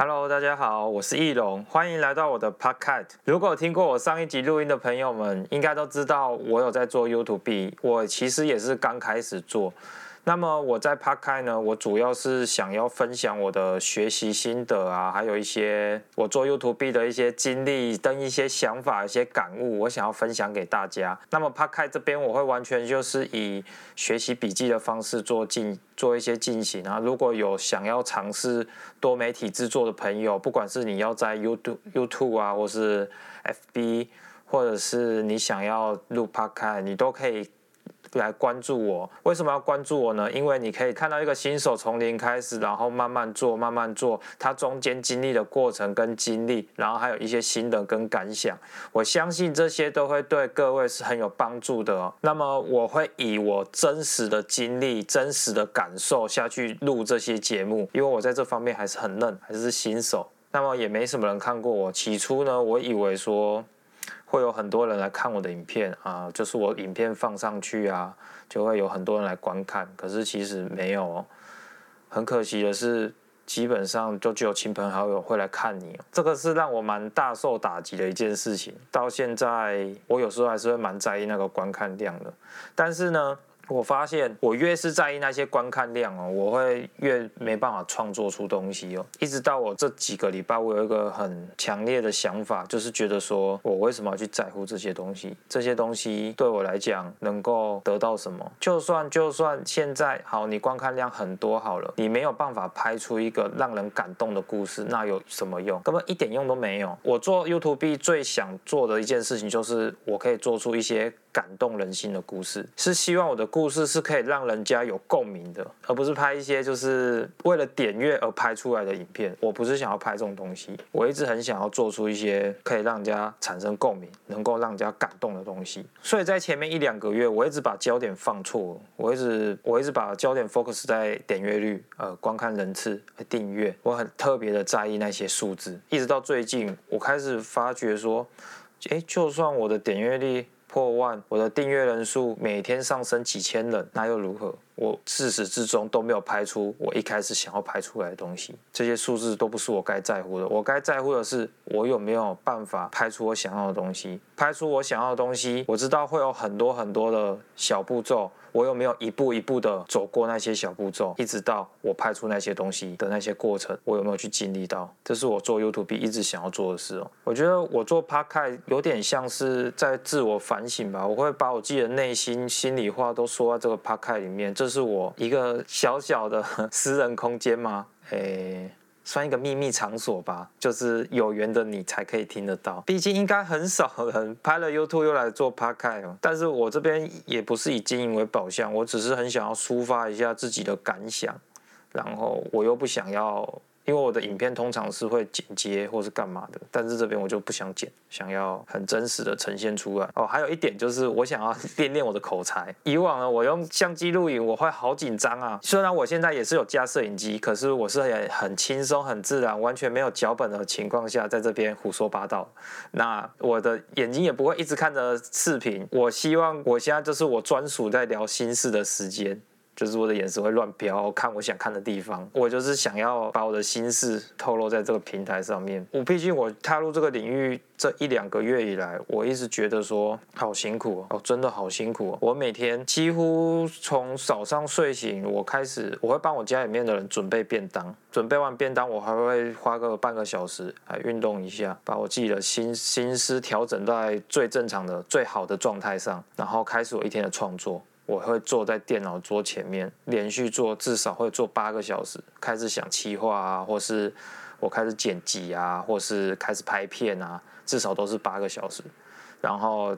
Hello，大家好，我是易龙，欢迎来到我的 Podcast。如果听过我上一集录音的朋友们，应该都知道我有在做 YouTube，我其实也是刚开始做。那么我在 p a r k a 呢，我主要是想要分享我的学习心得啊，还有一些我做 YouTube 的一些经历跟一些想法、一些感悟，我想要分享给大家。那么 p a r k a 这边我会完全就是以学习笔记的方式做进做一些进行啊。如果有想要尝试多媒体制作的朋友，不管是你要在 YouTube YouTube 啊，或是 FB，或者是你想要录 p a r k a 你都可以。来关注我，为什么要关注我呢？因为你可以看到一个新手从零开始，然后慢慢做，慢慢做，他中间经历的过程跟经历，然后还有一些心得跟感想。我相信这些都会对各位是很有帮助的哦。那么我会以我真实的经历、真实的感受下去录这些节目，因为我在这方面还是很嫩，还是新手。那么也没什么人看过我。起初呢，我以为说。会有很多人来看我的影片啊，就是我影片放上去啊，就会有很多人来观看。可是其实没有哦，很可惜的是，基本上就只有亲朋好友会来看你。这个是让我蛮大受打击的一件事情。到现在，我有时候还是会蛮在意那个观看量的。但是呢，我发现，我越是在意那些观看量哦，我会越没办法创作出东西哦。一直到我这几个礼拜，我有一个很强烈的想法，就是觉得说，我为什么要去在乎这些东西？这些东西对我来讲能够得到什么？就算就算现在好，你观看量很多好了，你没有办法拍出一个让人感动的故事，那有什么用？根本一点用都没有。我做 YouTube 最想做的一件事情，就是我可以做出一些。感动人心的故事，是希望我的故事是可以让人家有共鸣的，而不是拍一些就是为了点阅而拍出来的影片。我不是想要拍这种东西，我一直很想要做出一些可以让人家产生共鸣、能够让人家感动的东西。所以在前面一两个月，我一直把焦点放错，我一直我一直把焦点 focus 在点阅率、呃观看人次、订阅，我很特别的在意那些数字。一直到最近，我开始发觉说，诶，就算我的点阅率。破万，我的订阅人数每天上升几千人，那又如何？我自始至终都没有拍出我一开始想要拍出来的东西，这些数字都不是我该在乎的。我该在乎的是，我有没有办法拍出我想要的东西。拍出我想要的东西，我知道会有很多很多的小步骤，我有没有一步一步的走过那些小步骤，一直到我拍出那些东西的那些过程，我有没有去经历到？这是我做 YouTube 一直想要做的事哦。我觉得我做 Podcast 有点像是在自我反省吧，我会把我自己的内心心里话都说在这个 Podcast 里面。这是我一个小小的 私人空间吗？诶，算一个秘密场所吧，就是有缘的你才可以听得到。毕竟应该很少人拍了 YouTube 又来做 Podcast，但是我这边也不是以经营为导向，我只是很想要抒发一下自己的感想，然后我又不想要。因为我的影片通常是会剪接或是干嘛的，但是这边我就不想剪，想要很真实的呈现出来。哦，还有一点就是我想要 练练我的口才。以往呢，我用相机录影，我会好紧张啊。虽然我现在也是有架摄影机，可是我是很很轻松、很自然，完全没有脚本的情况下，在这边胡说八道。那我的眼睛也不会一直看着视频。我希望我现在就是我专属在聊心事的时间。就是我的眼神会乱飘，看我想看的地方。我就是想要把我的心事透露在这个平台上面。我毕竟我踏入这个领域这一两个月以来，我一直觉得说好辛苦哦，真的好辛苦哦。我每天几乎从早上睡醒，我开始我会帮我家里面的人准备便当，准备完便当，我还会花个半个小时来运动一下，把我自己的心心思调整在最正常的、最好的状态上，然后开始我一天的创作。我会坐在电脑桌前面，连续做至少会做八个小时，开始想企划啊，或是我开始剪辑啊，或是开始拍片啊，至少都是八个小时。然后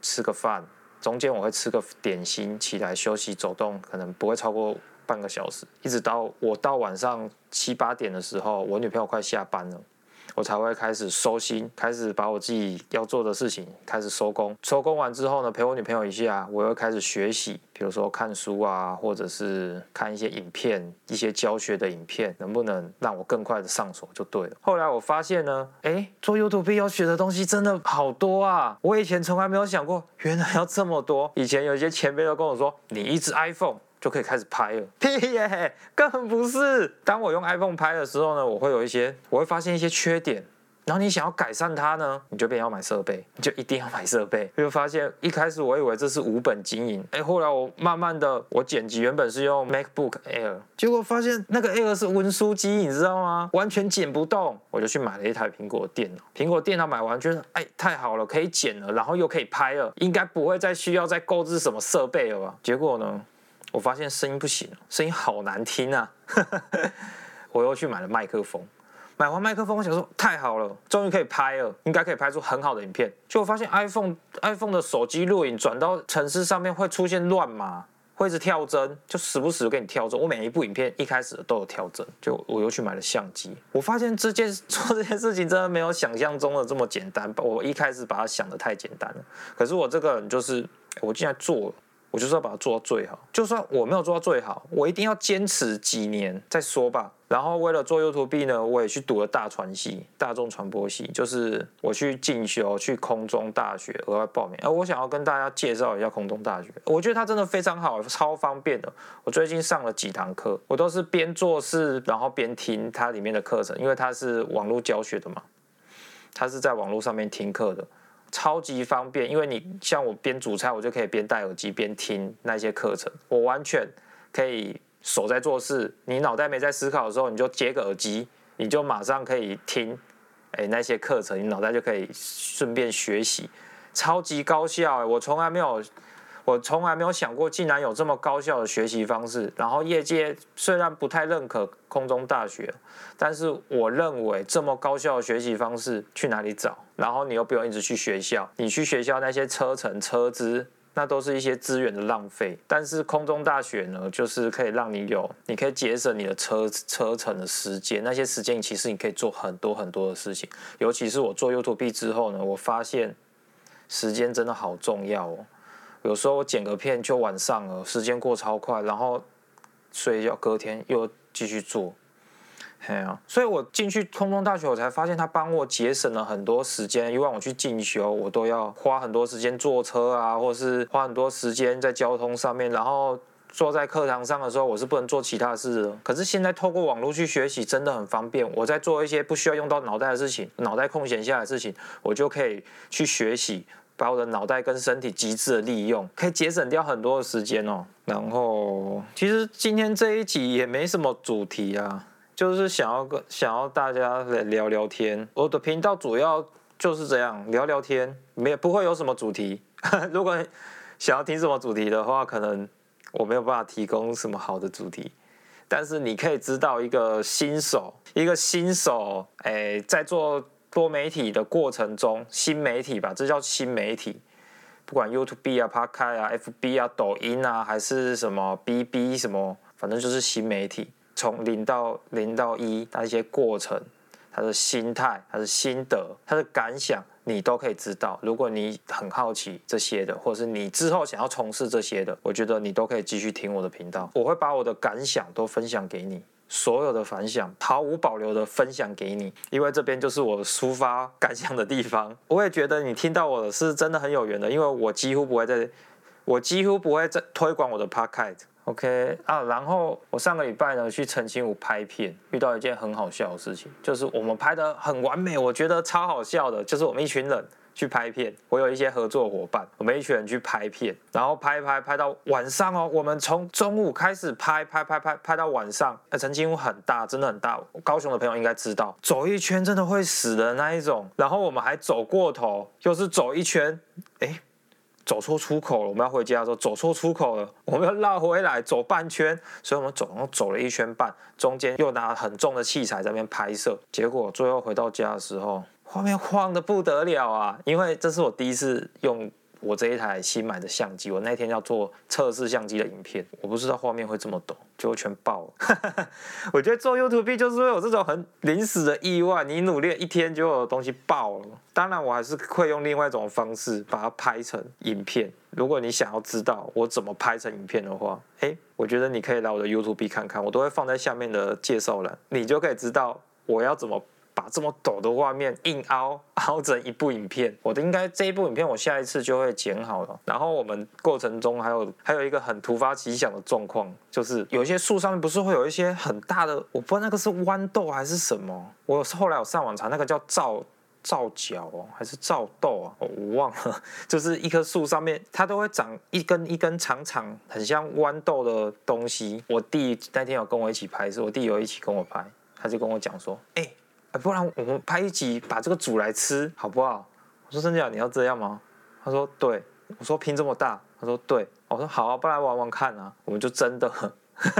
吃个饭，中间我会吃个点心，起来休息走动，可能不会超过半个小时，一直到我到晚上七八点的时候，我女朋友快下班了。我才会开始收心，开始把我自己要做的事情开始收工。收工完之后呢，陪我女朋友一下，我又开始学习，比如说看书啊，或者是看一些影片，一些教学的影片，能不能让我更快的上手就对了。后来我发现呢，诶，做 YouTube 要学的东西真的好多啊！我以前从来没有想过，原来要这么多。以前有一些前辈都跟我说，你一支 iPhone。就可以开始拍了。屁耶，根本不是。当我用 iPhone 拍的时候呢，我会有一些，我会发现一些缺点。然后你想要改善它呢，你就便要买设备，你就一定要买设备。就发现一开始我以为这是无本经营，哎，后来我慢慢的我剪辑原本是用 MacBook Air，结果发现那个 Air 是温书机，你知道吗？完全剪不动，我就去买了一台苹果电脑。苹果电脑买完觉得，哎，太好了，可以剪了，然后又可以拍了，应该不会再需要再购置什么设备了吧？结果呢，我发现声音不行，声音好难听啊！我又去买了麦克风。买完麦克风，我想说太好了，终于可以拍了，应该可以拍出很好的影片。结果发现 iPhone iPhone 的手机录影转到城市上面会出现乱码，会一直跳帧，就时不时给你跳帧。我每一部影片一开始都有跳帧，就我又去买了相机。我发现这件 做这件事情真的没有想象中的这么简单。我一开始把它想得太简单了，可是我这个人就是我竟然做。我就是要把它做到最好，就算我没有做到最好，我一定要坚持几年再说吧。然后为了做 YouTube 呢，我也去读了大传系、大众传播系，就是我去进修，去空中大学额外报名。而我想要跟大家介绍一下空中大学，我觉得它真的非常好，超方便的。我最近上了几堂课，我都是边做事然后边听它里面的课程，因为它是网络教学的嘛，它是在网络上面听课的。超级方便，因为你像我边煮菜，我就可以边戴耳机边听那些课程，我完全可以手在做事，你脑袋没在思考的时候，你就接个耳机，你就马上可以听，哎，那些课程，你脑袋就可以顺便学习，超级高效，我从来没有。我从来没有想过，竟然有这么高效的学习方式。然后业界虽然不太认可空中大学，但是我认为这么高效的学习方式去哪里找？然后你又不用一直去学校，你去学校那些车程车资，那都是一些资源的浪费。但是空中大学呢，就是可以让你有，你可以节省你的车车程的时间，那些时间其实你可以做很多很多的事情。尤其是我做 YouTube 之后呢，我发现时间真的好重要哦。有时候我剪个片就晚上了，时间过超快，然后睡觉，隔天又继续做，嘿啊，所以我进去空中大学，我才发现他帮我节省了很多时间。以往我去进修，我都要花很多时间坐车啊，或是花很多时间在交通上面，然后坐在课堂上的时候，我是不能做其他事的。可是现在透过网络去学习，真的很方便。我在做一些不需要用到脑袋的事情，脑袋空闲下来的事情，我就可以去学习。把我的脑袋跟身体极致的利用，可以节省掉很多的时间哦。然后，其实今天这一集也没什么主题啊，就是想要跟想要大家来聊聊天。我的频道主要就是这样聊聊天，没不会有什么主题。如果想要听什么主题的话，可能我没有办法提供什么好的主题。但是你可以知道一个新手，一个新手，哎，在做。多媒体的过程中，新媒体吧，这叫新媒体。不管 YouTube 啊、Podcast 啊、FB 啊、抖音啊，还是什么 BB 什么，反正就是新媒体。从零到零到一，它一些过程，他的心态、他的心得、他的感想，你都可以知道。如果你很好奇这些的，或者是你之后想要从事这些的，我觉得你都可以继续听我的频道，我会把我的感想都分享给你。所有的反响毫无保留的分享给你，因为这边就是我抒发感想的地方。我也觉得你听到我的是真的很有缘的，因为我几乎不会在，我几乎不会在推广我的 podcast。OK 啊，然后我上个礼拜呢去澄清湖拍片，遇到一件很好笑的事情，就是我们拍的很完美，我觉得超好笑的，就是我们一群人。去拍片，我有一些合作伙伴，我们一群人去拍片，然后拍拍拍到晚上哦。我们从中午开始拍拍拍拍拍到晚上。那澄清湖很大，真的很大。高雄的朋友应该知道，走一圈真的会死的那一种。然后我们还走过头，又是走一圈，哎，走错出口了。我们要回家的时候走错出口了，我们要绕回来走半圈，所以我们总共走了一圈半，中间又拿很重的器材在那边拍摄。结果最后回到家的时候。画面晃得不得了啊！因为这是我第一次用我这一台新买的相机，我那天要做测试相机的影片，我不知道画面会这么抖，就全爆了。我觉得做 YouTube 就是会有这种很临时的意外，你努力一天就有东西爆了。当然，我还是会用另外一种方式把它拍成影片。如果你想要知道我怎么拍成影片的话，诶，我觉得你可以来我的 YouTube 看看，我都会放在下面的介绍栏，你就可以知道我要怎么。把这么陡的画面硬凹 凹成一部影片。我的应该这一部影片我下一次就会剪好了。然后我们过程中还有还有一个很突发奇想的状况，就是有一些树上面不是会有一些很大的，我不知道那个是豌豆还是什么。我后来有上网查，那个叫皂皂角哦，还是皂豆啊？我忘了。就是一棵树上面，它都会长一根一根长长，很像豌豆的东西。我弟那天有跟我一起拍是，我弟有一起跟我拍，他就跟我讲说：“哎、哎不然我们拍一集，把这个煮来吃，好不好？”我说：“真的，你要这样吗？”他说：“对。”我说：“拼这么大。”他说：“对。”我说：“好啊，不然玩玩看啊。”我们就真的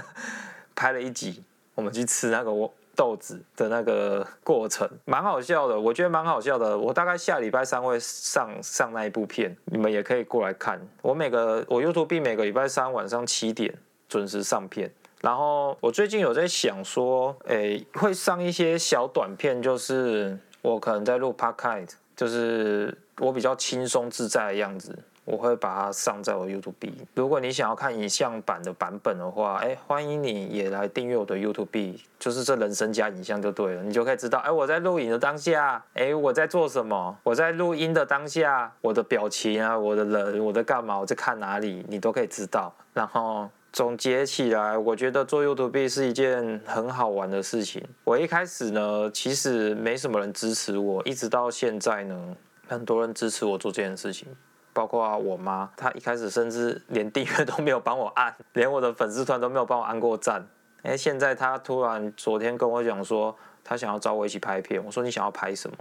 拍了一集，我们去吃那个。豆子的那个过程蛮好笑的，我觉得蛮好笑的。我大概下礼拜三会上上那一部片，你们也可以过来看。我每个我 YouTube 每个礼拜三晚上七点准时上片。然后我最近有在想说，诶，会上一些小短片，就是我可能在录 Podcast，就是我比较轻松自在的样子。我会把它上在我 YouTube。如果你想要看影像版的版本的话，哎，欢迎你也来订阅我的 YouTube，就是这人生加影像就对了，你就可以知道，哎，我在录影的当下，哎，我在做什么？我在录音的当下，我的表情啊，我的人，我在干嘛？我在看哪里？你都可以知道。然后总结起来，我觉得做 YouTube 是一件很好玩的事情。我一开始呢，其实没什么人支持我，一直到现在呢，很多人支持我做这件事情。包括我妈，她一开始甚至连订阅都没有帮我按，连我的粉丝团都没有帮我按过赞。哎，现在她突然昨天跟我讲说，她想要找我一起拍片。我说，你想要拍什么？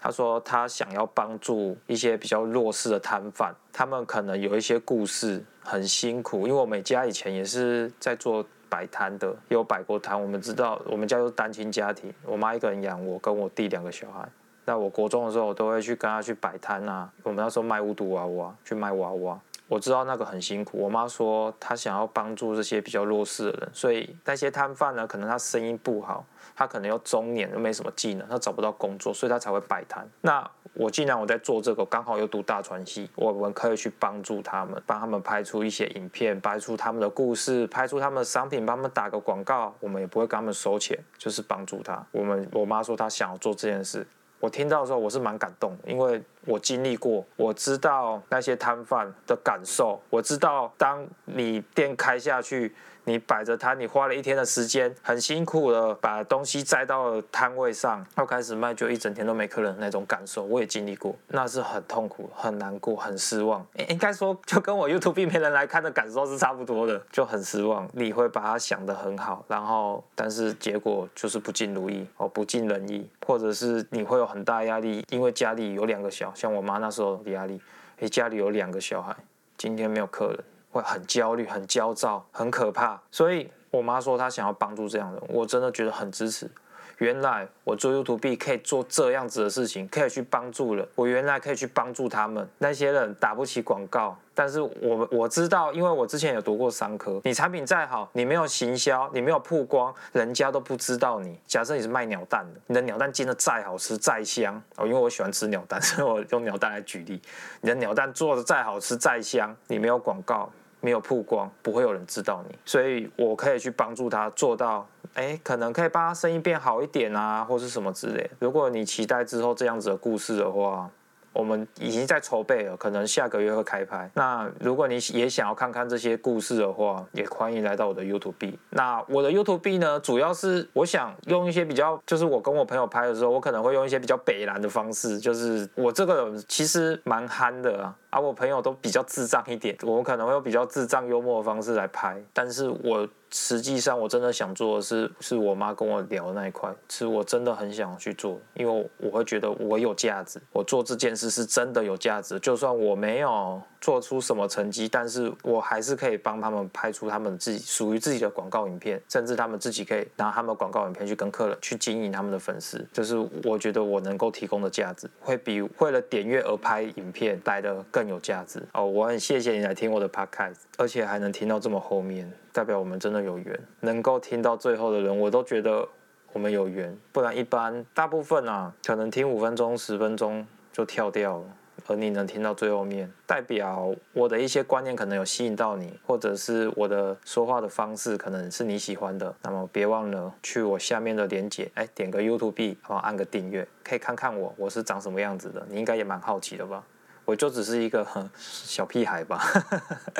他说他想要帮助一些比较弱势的摊贩，他们可能有一些故事很辛苦。因为我们家以前也是在做摆摊的，有摆过摊。我们知道，我们家是单亲家庭，我妈一个人养我跟我弟两个小孩。那我国中的时候，我都会去跟他去摆摊啊。我们那时候卖巫毒娃娃，去卖娃娃。我知道那个很辛苦。我妈说她想要帮助这些比较弱势的人，所以那些摊贩呢，可能他生意不好，他可能又中年又没什么技能，他找不到工作，所以他才会摆摊。那我既然我在做这个，刚好又读大传系，我们可以去帮助他们，帮他们拍出一些影片，拍出他们的故事，拍出他们的商品，帮他们打个广告。我们也不会跟他们收钱，就是帮助他。我们我妈说她想要做这件事。我听到的时候，我是蛮感动的，因为我经历过，我知道那些摊贩的感受，我知道当你店开下去。你摆着摊，你花了一天的时间，很辛苦的把东西载到摊位上，要开始卖，就一整天都没客人那种感受，我也经历过，那是很痛苦、很难过、很失望。应该说，就跟我 YouTube 没人来看的感受是差不多的，就很失望。你会把它想得很好，然后但是结果就是不尽如意哦，不尽人意，或者是你会有很大压力，因为家里有两个小，像我妈那时候的压力，诶，家里有两个小孩，今天没有客人。会很焦虑、很焦躁、很可怕，所以我妈说她想要帮助这样的人，我真的觉得很支持。原来我做 YouTube 可以做这样子的事情，可以去帮助人。我原来可以去帮助他们，那些人打不起广告，但是我我知道，因为我之前有读过商科，你产品再好，你没有行销，你没有曝光，人家都不知道你。假设你是卖鸟蛋的，你的鸟蛋煎得再好吃、再香哦，因为我喜欢吃鸟蛋，所以我用鸟蛋来举例。你的鸟蛋做的再好吃、再香，你没有广告。没有曝光，不会有人知道你，所以我可以去帮助他做到，哎，可能可以帮他生意变好一点啊，或是什么之类。如果你期待之后这样子的故事的话。我们已经在筹备了，可能下个月会开拍。那如果你也想要看看这些故事的话，也欢迎来到我的 YouTube。那我的 YouTube 呢，主要是我想用一些比较，就是我跟我朋友拍的时候，我可能会用一些比较北烂的方式，就是我这个人其实蛮憨的啊，啊、我朋友都比较智障一点，我可能会用比较智障幽默的方式来拍，但是我。实际上，我真的想做的是，是我妈跟我聊的那一块，是我真的很想去做，因为我会觉得我有价值，我做这件事是真的有价值，就算我没有。做出什么成绩，但是我还是可以帮他们拍出他们自己属于自己的广告影片，甚至他们自己可以拿他们广告影片去跟客人去经营他们的粉丝，就是我觉得我能够提供的价值，会比为了点阅而拍影片来得更有价值哦。我很谢谢你来听我的 podcast，而且还能听到这么后面，代表我们真的有缘，能够听到最后的人，我都觉得我们有缘，不然一般大部分啊，可能听五分钟、十分钟就跳掉了。而你能听到最后面，代表我的一些观念可能有吸引到你，或者是我的说话的方式可能是你喜欢的。那么别忘了去我下面的连接，哎，点个 YouTube，然后按个订阅，可以看看我我是长什么样子的。你应该也蛮好奇的吧？我就只是一个 小屁孩吧。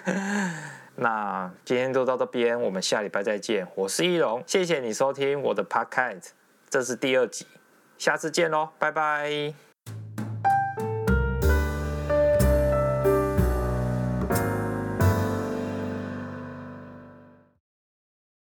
那今天就到这边，我们下礼拜再见。我是易龙，谢谢你收听我的 Podcast，这是第二集，下次见喽，拜拜。